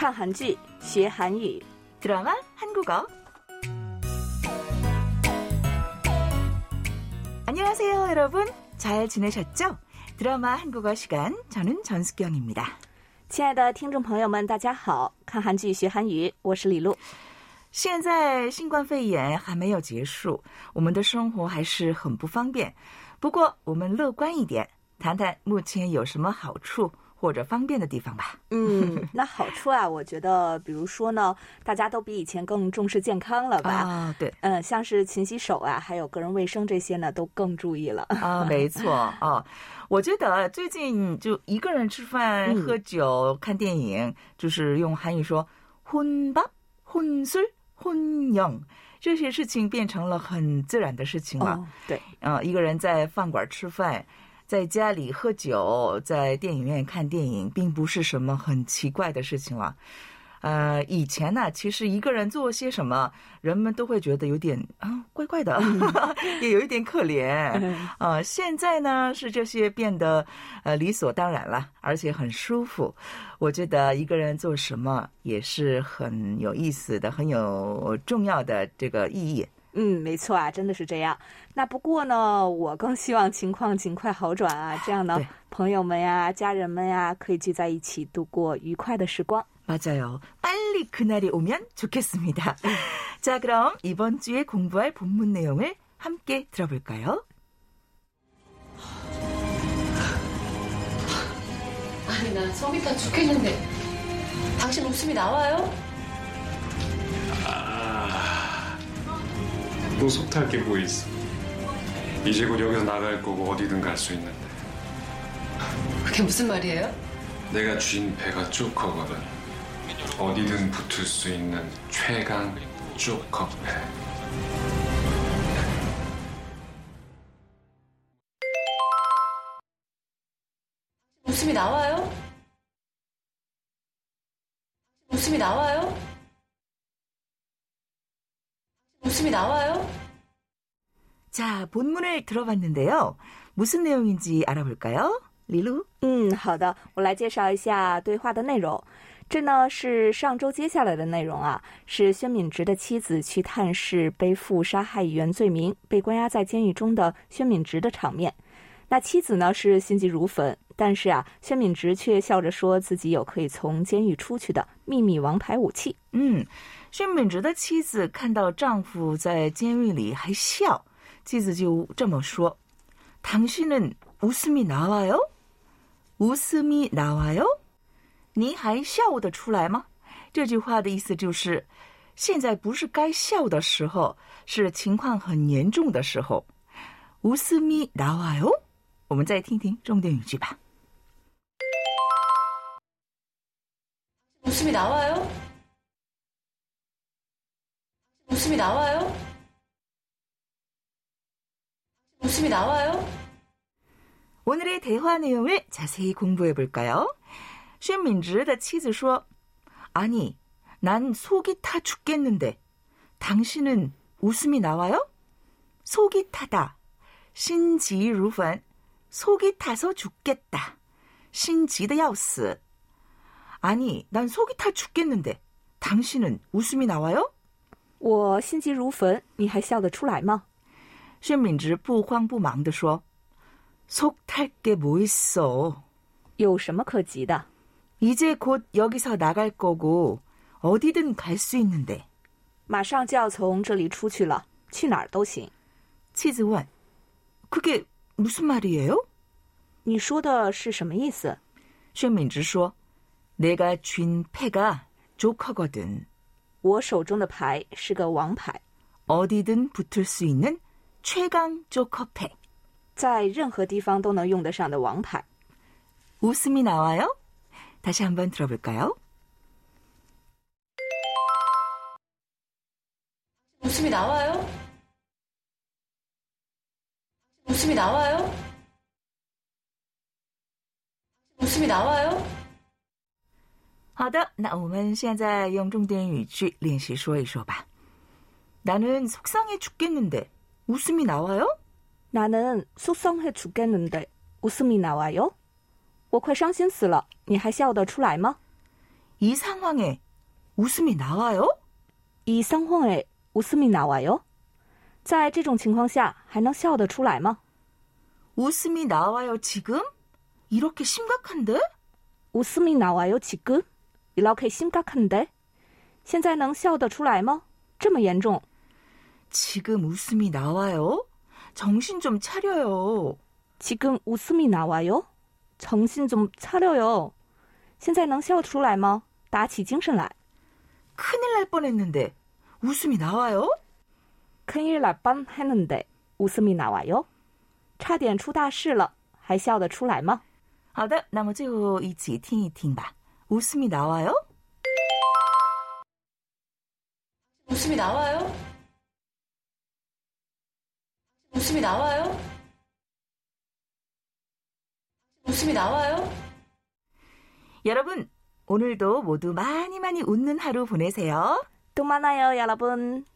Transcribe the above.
看韩剧学韩语드라마한국어안녕하세요여러분잘지내셨죠드라마한국어시간저는전숙경입니다亲爱的听众朋友们，大家好！看韩剧学韩语，我是李璐。现在新冠肺炎还没有结束，我们的生活还是很不方便。不过我们乐观一点，谈谈目前有什么好处， 或者方便的地方吧。嗯，那好处啊，我觉得，比如说呢，大家都比以前更重视健康了吧？啊，对。嗯，像是勤洗手啊，还有个人卫生这些呢，都更注意了。啊，没错。哦，我觉得最近就一个人吃饭、喝酒、看电影，就是用韩语说“婚吧、婚睡、婚饮”这些事情，变成了很自然的事情了。对。嗯，一个人在饭馆吃饭。在家里喝酒，在电影院看电影，并不是什么很奇怪的事情了。呃，以前呢，其实一个人做些什么，人们都会觉得有点啊怪怪的，也有一点可怜呃，现在呢，是这些变得呃理所当然了，而且很舒服。我觉得一个人做什么也是很有意思的，很有重要的这个意义。嗯，没错啊，真的是这样。那不过呢，我更希望情况尽快好转啊，这样呢， 네.朋友们呀、家人们呀，可以聚在一起度过愉快的时光。 맞아요. 빨리 그날이 오면 좋겠습니다. 네. 자, 그럼 이번 주에 공부할 본문 내용을 함께 들어볼까요? 아니, 난 속이 다 죽겠는데 당신 목숨이 나와요? 노석 탈게 뭐 있어. 이제 곧 여기서 나갈 거고 어디든 갈 수 있는데. 그게 무슨 말이에요? 내가 쥔 배가 쪼커거든. 어디든 붙을 수 있는 최강 쪼커 배. 웃음이 나와요? 웃음이 나와요? 무슨이나와요자본문을들어봤는데요무슨내용인지알아볼까요리루음다我来介绍一下对话的内容。这呢是上周接下来的内容啊，是薛敏植的妻子去探视背负杀害原罪名被关押在监狱中的薛敏植的场面。那妻子呢是心急如焚。但是啊，宣敏植却笑着说：“自己有可以从监狱出去的秘密王牌武器。”嗯，宣敏植的妻子看到丈夫在监狱里还笑，妻子就这么说：“당신은우스密나와 요， 우스密나와 요， 您还笑得出来吗？”这句话的意思就是，现在不是该笑的时候，是情况很严重的时候。우스密나와 요， 我们再听听重点语句吧。 웃음이 나와요? 웃음이 나와요? 웃음이 나와요? 오늘의 대화 내용을 자세히 공부해 볼까요? 쉔민즈의 치즈说 아니, 난 속이 타 죽겠는데 당신은 웃음이 나와요? 속이 타다. 신지 루반 속이 타서 죽겠다. 신지의 야우스 아니, 난 속이 타 죽겠는데 당신은 웃음이 나와요? 我心急如焚，你还笑得出来吗？ 신민지 不慌不忙地说：“속 탈게 뭐 있어? 有什么可急的？ 이제 곧 여기서 나갈 거고 어디든 갈 수 있는데. 马上就要从这里出去了，去哪儿都行。” 치즈원, 그게 무슨 말이에요? 你说的是什么意思？薛敏直说：“ 내가 쥔 패가 조커거든. 我手中的牌是个王牌. 어디든 붙을 수 있는 최강 조커팩. 在任何地方都能用得上的王牌. 웃음이 나와요? 다시 한번 들어볼까요? 웃음이 나와요? 웃음이 나와요? 웃음이 나와요? 好的，那我们现在用重点语句练习说一说吧。나는속상해죽겠는데웃음이나와 요？ 나는속상해죽겠는데웃음이나와 요？ 我快伤心死了，你还笑得出来吗？이상황에웃음이나와 요？ 이상황에웃음이나와 요？ 在这种情况下还能笑得出来吗？웃음이나와요지금이렇게심각한 데？ 웃음이나와요지 금？ 你老可心梗了的，现在能笑得出来吗？这么严重？지금웃음이나와요정신좀차려요지금웃음이나와요정신좀차려요现在能笑得出来吗？打起精神来。큰일날뻔했는데웃음이나와요큰일날뻔했는데웃음이나와요车店出大事了，还笑得出来吗？好的，那么就一起听一听吧。 웃음이 나와요? 웃음이 나와요? 웃음이 나와요? 웃음이 나와요? 여러분, 오늘도 모두 많이 많이 웃는 하루 보내세요. 또 만나요, 여러분.